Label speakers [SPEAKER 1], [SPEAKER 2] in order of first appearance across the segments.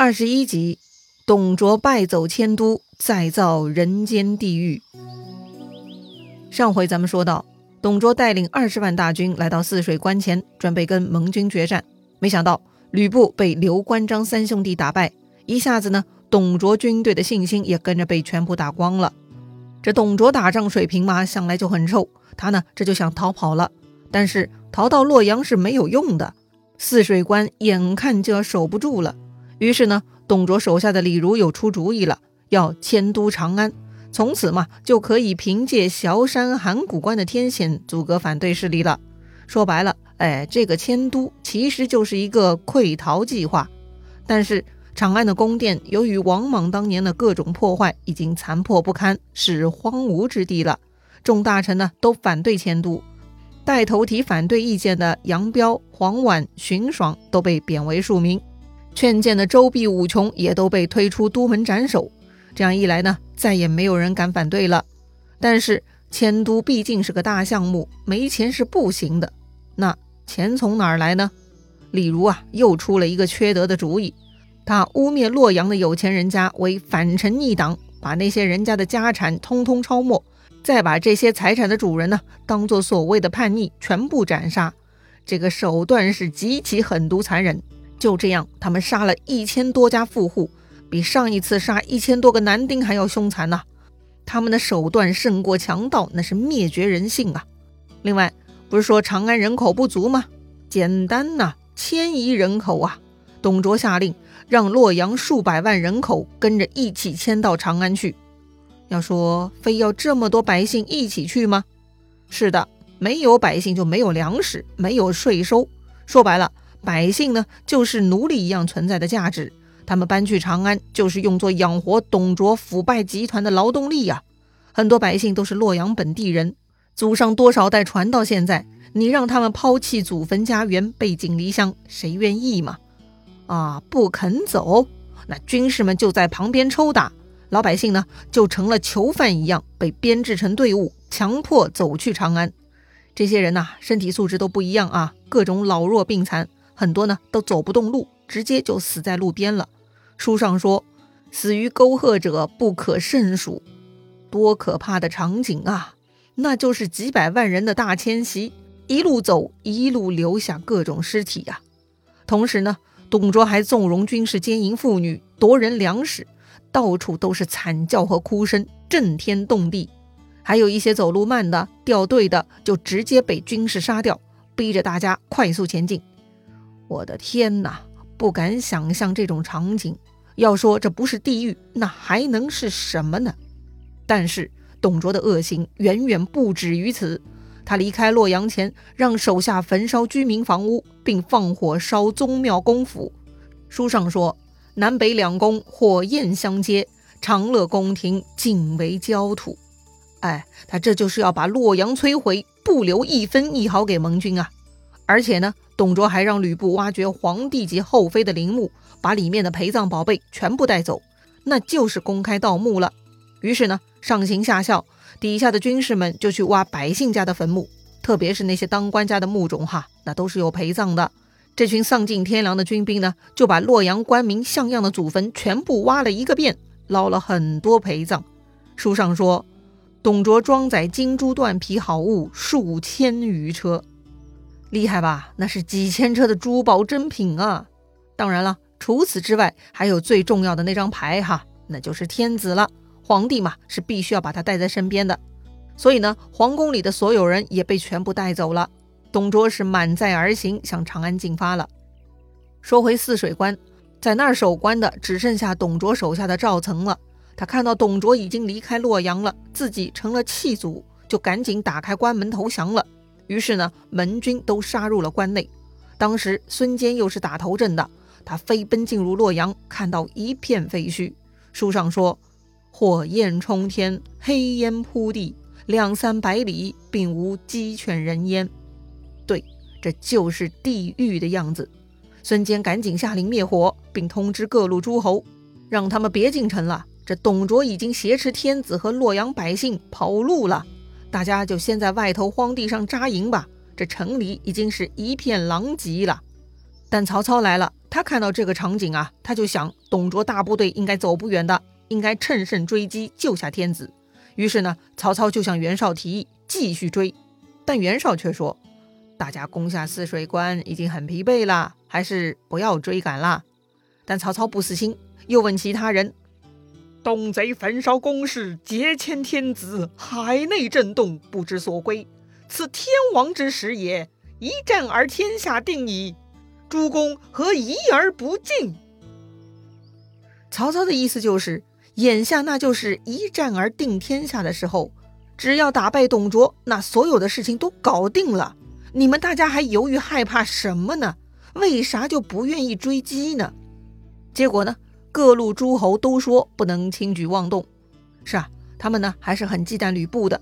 [SPEAKER 1] 二十一集，董卓败走迁都，再造人间地狱。上回咱们说到，董卓带领二十万大军来到泗水关前，准备跟盟军决战。没想到吕布被刘关张三兄弟打败，一下子呢，董卓军队的信心也跟着被全部打光了。这董卓打仗水平嘛，向来就很臭，他呢这就想逃跑了。但是逃到洛阳是没有用的，泗水关眼看就要守不住了。于是呢，董卓手下的李儒又出主意了，要迁都长安，从此嘛，就可以凭借崤山函谷关的天险阻隔反对势力了。说白了，哎，这个迁都其实就是一个溃逃计划。但是长安的宫殿由于王莽当年的各种破坏，已经残破不堪，是荒芜之地了。众大臣呢都反对迁都，带头提反对意见的杨彪、黄婉、荀爽都被贬为庶民。劝谏的周必、武琼也都被推出都门斩首。这样一来呢，再也没有人敢反对了。但是迁都毕竟是个大项目，没钱是不行的。那钱从哪儿来呢？李儒啊，又出了一个缺德的主意。他污蔑洛阳的有钱人家为反臣逆党，把那些人家的家产通通抄没，再把这些财产的主人呢，当做所谓的叛逆，全部斩杀。这个手段是极其狠毒残忍。就这样，他们杀了一千多家富户，比上一次杀一千多个男丁还要凶残呐！他们的手段胜过强盗，那是灭绝人性啊！另外，不是说长安人口不足吗？简单呐，迁移人口啊！董卓下令，让洛阳数百万人口跟着一起迁到长安去。要说非要这么多百姓一起去吗？是的，没有百姓就没有粮食，没有税收。说白了。百姓呢，就是奴隶一样存在的价值。他们搬去长安，就是用作养活董卓腐败集团的劳动力呀。很多百姓都是洛阳本地人，祖上多少代传到现在，你让他们抛弃祖坟家园，背井离乡，谁愿意嘛？啊，不肯走，那军士们就在旁边抽打，老百姓呢，就成了囚犯一样，被编制成队伍，强迫走去长安。这些人呐，身体素质都不一样啊，各种老弱病残。很多呢都走不动路，直接就死在路边了。书上说，死于沟壑者不可胜数，多可怕的场景啊！那就是几百万人的大迁徙，一路走一路留下各种尸体呀。同时呢，董卓还纵容军士奸淫妇女，夺人粮食，到处都是惨叫和哭声，震天动地。还有一些走路慢的、掉队的，就直接被军士杀掉，逼着大家快速前进。我的天哪，不敢想象这种场景。要说这不是地狱，那还能是什么呢？但是董卓的恶行远远不止于此。他离开洛阳前，让手下焚烧居民房屋，并放火烧宗庙公府。书上说，南北两宫火焰相接，长乐宫廷尽为焦土。哎，他这就是要把洛阳摧毁，不留一分一毫给盟军啊！而且呢。董卓还让吕布挖掘皇帝及后妃的陵墓，把里面的陪葬宝贝全部带走，那就是公开盗墓了。于是呢，上行下效，底下的军士们就去挖百姓家的坟墓，特别是那些当官家的墓种，哈，那都是有陪葬的。这群丧尽天良的军兵呢，就把洛阳官民像样的祖坟全部挖了一个遍，捞了很多陪葬。书上说，董卓装载金珠缎皮好物数千余车。厉害吧？那是几千车的珠宝珍品啊！当然了，除此之外，还有最重要的那张牌哈，那就是天子了。皇帝嘛，是必须要把他带在身边的。所以呢，皇宫里的所有人也被全部带走了。董卓是满载而行，向长安进发了。说回泗水关，在那儿守关的只剩下董卓手下的赵曾了。他看到董卓已经离开洛阳了，自己成了弃卒，就赶紧打开关门投降了。于是呢，门军都杀入了关内。当时孙坚又是打头阵的，他飞奔进入洛阳，看到一片废墟。书上说：“火焰冲天，黑烟铺地，两三百里并无鸡犬人烟。”对，这就是地狱的样子。孙坚赶紧下令灭火，并通知各路诸侯，让他们别进城了。这董卓已经挟持天子和洛阳百姓跑路了。大家就先在外头荒地上扎营吧，这城里已经是一片狼藉了。但曹操来了，他看到这个场景啊，他就想董卓大部队应该走不远的，应该乘胜追击，救下天子。于是呢，曹操就向袁绍提议继续追，但袁绍却说：“大家攻下泗水关已经很疲惫了，还是不要追赶了。”但曹操不死心，又问其他人：“
[SPEAKER 2] 东贼焚烧宫室，劫迁天子，海内震动，不知所归。此天王之时也，一战而天下定矣。”诸公何疑而不进？
[SPEAKER 1] 曹操的意思就是，眼下那就是一战而定天下的时候，只要打败董卓，那所有的事情都搞定了。你们大家还犹豫害怕什么呢？为啥就不愿意追击呢？结果呢，各路诸侯都说不能轻举妄动。是啊，他们呢还是很忌惮吕布的。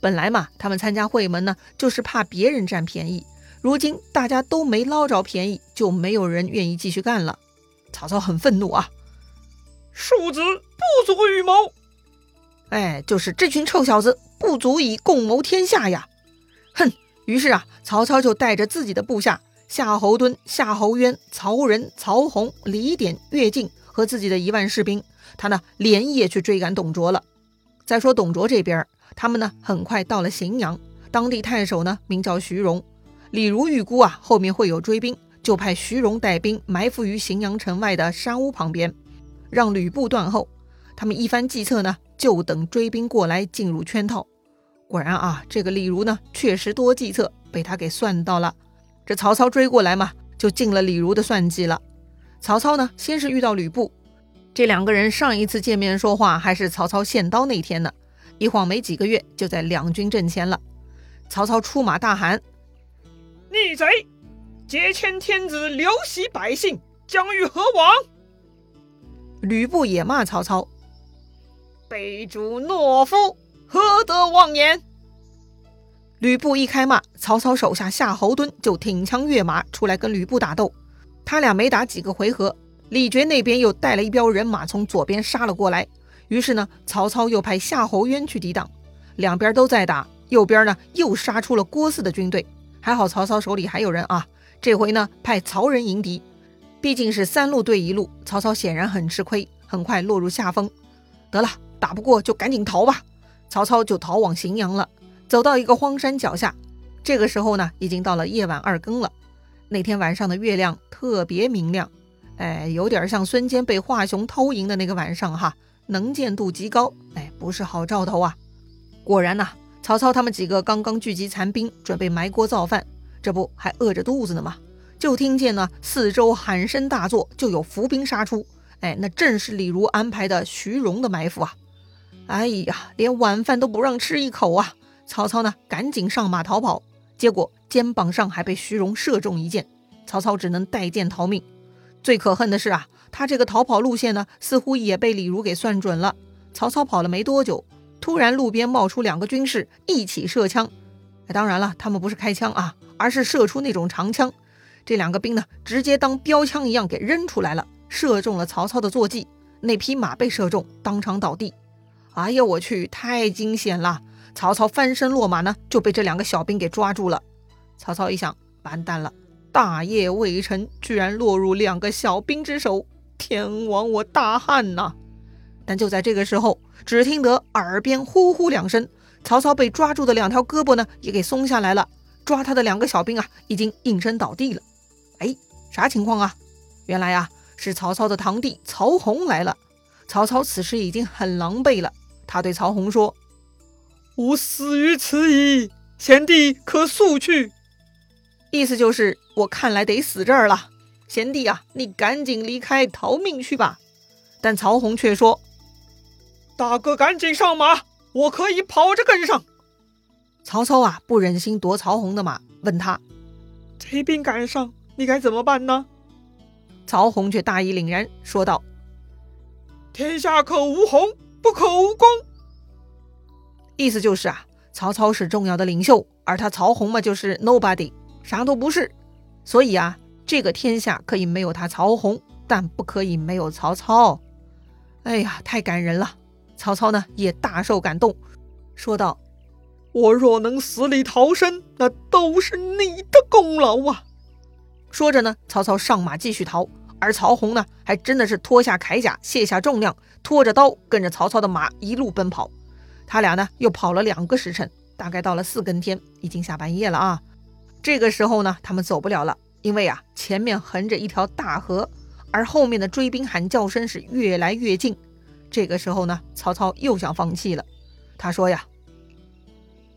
[SPEAKER 1] 本来嘛，他们参加会盟呢，就是怕别人占便宜。如今大家都没捞着便宜，就没有人愿意继续干了。曹操很愤怒啊！
[SPEAKER 2] 庶子不足与谋，
[SPEAKER 1] 哎，就是这群臭小子不足以共谋天下呀！哼！于是啊，曹操就带着自己的部下夏侯惇、夏侯渊、曹仁、曹洪、李典、乐进和自己的一万士兵，他呢连夜去追赶董卓了。再说董卓这边，他们呢很快到了荥阳，当地太守呢名叫徐荣。李儒预估啊，后面会有追兵，就派徐荣带兵埋伏于荥阳城外的山屋旁边，让吕布断后。他们一番计策呢，就等追兵过来进入圈套。果然啊，这个李儒呢，确实多计策，被他给算到了。这曹操追过来嘛，就进了李儒的算计了。曹操呢，先是遇到吕布，这两个人上一次见面说话还是曹操献刀那天呢。一晃没几个月，就在两军阵前了。曹操出马大喊。
[SPEAKER 2] 逆贼，劫迁天子，流徙百姓，将欲何往？
[SPEAKER 1] 吕布也骂曹操：“
[SPEAKER 2] 卑主懦夫，何得妄言？”
[SPEAKER 1] 吕布一开骂，曹操手下夏侯惇就挺枪跃马出来跟吕布打斗。他俩没打几个回合，李傕那边又带了一彪人马从左边杀了过来。于是呢，曹操又派夏侯渊去抵挡。两边都在打，右边呢又杀出了郭汜的军队。还好曹操手里还有人啊，这回呢派曹仁迎敌。毕竟是三路对一路，曹操显然很吃亏，很快落入下风。得了，打不过就赶紧逃吧。曹操就逃往荥阳了，走到一个荒山脚下。这个时候呢，已经到了夜晚二更了。那天晚上的月亮特别明亮，哎，有点像孙坚被华雄偷营的那个晚上哈，能见度极高，哎，不是好兆头啊。果然呐。曹操他们几个刚刚聚集残兵，准备埋锅造饭，这不还饿着肚子呢吗？就听见呢，四周喊声大作，就有伏兵杀出。哎，那正是李儒安排的徐荣的埋伏啊！哎呀，连晚饭都不让吃一口啊！曹操呢，赶紧上马逃跑，结果肩膀上还被徐荣射中一箭，曹操只能带箭逃命。最可恨的是啊，他这个逃跑路线呢，似乎也被李儒给算准了。曹操跑了没多久。突然，路边冒出两个军士，一起射枪。当然了，他们不是开枪啊，而是射出那种长枪。这两个兵呢，直接当标枪一样给扔出来了，射中了曹操的坐骑。那匹马被射中，当场倒地。哎呀，我去，太惊险了！曹操翻身落马呢，就被这两个小兵给抓住了。曹操一想，完蛋了，大业未成，居然落入两个小兵之手，天亡我大汉呐！但就在这个时候，只听得耳边呼呼两声，曹操被抓住的两条胳膊呢，也给松下来了。抓他的两个小兵啊，已经应声倒地了。哎，啥情况啊？原来啊，是曹操的堂弟曹洪来了。曹操此时已经很狼狈了，他对曹洪说：“
[SPEAKER 2] 吾死于此矣，贤弟可速去。”
[SPEAKER 1] 意思就是我看来得死这儿了。贤弟啊，你赶紧离开逃命去吧。但曹洪却说。
[SPEAKER 2] 大哥，赶紧上马，我可以跑着跟上。
[SPEAKER 1] 曹操啊，不忍心夺曹洪的马，问他：“
[SPEAKER 2] 贼兵赶上，你该怎么办呢？”
[SPEAKER 1] 曹洪却大义凛然，说道：“
[SPEAKER 2] 天下可无洪，不可无公。”
[SPEAKER 1] 意思就是啊，曹操是重要的领袖，而他曹洪嘛，就是 nobody，啥都不是。所以啊，这个天下可以没有他曹洪，但不可以没有曹操。哎呀，太感人了。曹操呢也大受感动，说道：“
[SPEAKER 2] 我若能死里逃生，那都是你的功劳啊！”
[SPEAKER 1] 说着呢，曹操上马继续逃，而曹洪呢，还真的是脱下铠甲，卸下重量，拖着刀跟着曹操的马一路奔跑。他俩呢，又跑了两个时辰，大概到了四更天，已经下半夜了啊。这个时候呢，他们走不了了，因为啊，前面横着一条大河，而后面的追兵喊叫声是越来越近。这个时候呢，曹操又想放弃了。他说呀：“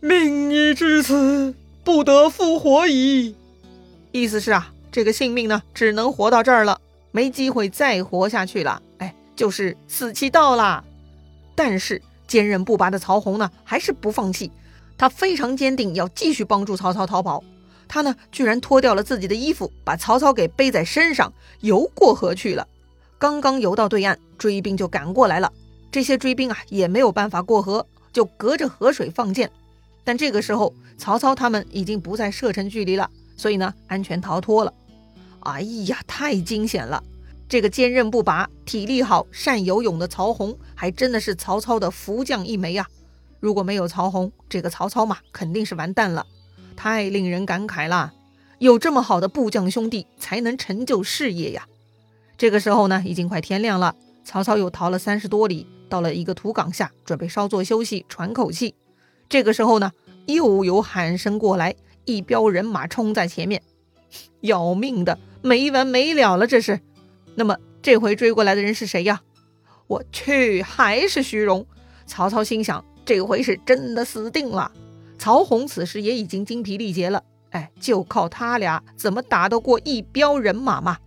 [SPEAKER 2] 命已至此，不得复活矣。”
[SPEAKER 1] 意思是啊，这个性命呢，只能活到这儿了，没机会再活下去了。哎，就是死期到了。但是坚韧不拔的曹洪呢，还是不放弃，他非常坚定要继续帮助曹操逃跑。他呢，居然脱掉了自己的衣服，把曹操给背在身上，游过河去了。刚刚游到对岸，追兵就赶过来了。这些追兵啊，也没有办法过河，就隔着河水放箭。但这个时候，曹操他们已经不在射程距离了，所以呢，安全逃脱了。哎呀，太惊险了！这个坚韧不拔、体力好、善游泳的曹洪，还真的是曹操的福将一枚呀。如果没有曹洪，这个曹操嘛，肯定是完蛋了。太令人感慨了，有这么好的部将兄弟，才能成就事业呀。这个时候呢，已经快天亮了。曹操又逃了三十多里，到了一个土岗下，准备稍作休息，喘口气。这个时候呢，又有喊声过来，一彪人马冲在前面，要命的，没完没了了，这是。那么这回追过来的人是谁呀？我去，还是徐荣。曹操心想，这回是真的死定了。曹洪此时也已经精疲力竭了，哎，就靠他俩怎么打得过一彪人马嘛？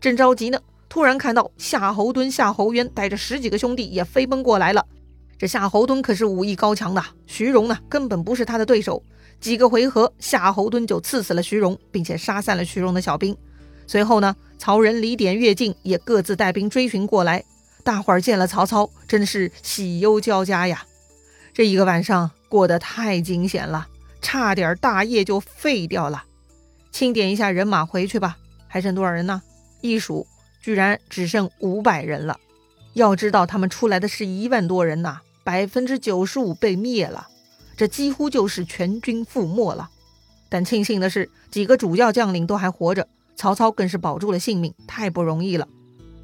[SPEAKER 1] 正着急呢，突然看到夏侯惇、夏侯渊带着十几个兄弟也飞奔过来了。这夏侯惇可是武艺高强的，徐荣呢根本不是他的对手。几个回合，夏侯惇就刺死了徐荣，并且杀散了徐荣的小兵。随后呢，曹仁、李典、乐进也各自带兵追寻过来。大伙儿见了曹操，真是喜忧交加呀。这一个晚上。过得太惊险了，差点大业就废掉了。清点一下人马回去吧，还剩多少人呢？一数，居然只剩五百人了。要知道他们出来的是一万多人呐，百分之九十五被灭了，这几乎就是全军覆没了。但庆幸的是，几个主要将领都还活着，曹操更是保住了性命，太不容易了。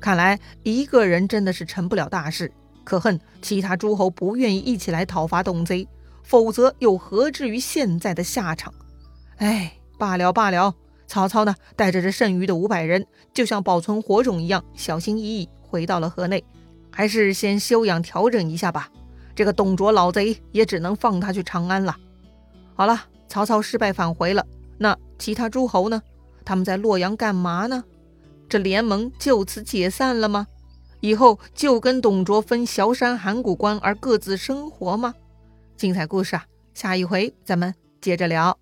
[SPEAKER 1] 看来一个人真的是成不了大事，可恨其他诸侯不愿意一起来讨伐董贼。否则又何至于现在的下场？哎，罢了罢了。曹操呢，带着这剩余的五百人，就像保存火种一样，小心翼翼回到了河内。还是先休养调整一下吧。这个董卓老贼也只能放他去长安了。好了，曹操失败返回了。那其他诸侯呢？他们在洛阳干嘛呢？这联盟就此解散了吗？以后就跟董卓分崤山函谷关而各自生活吗？精彩故事啊，下一回咱们接着聊。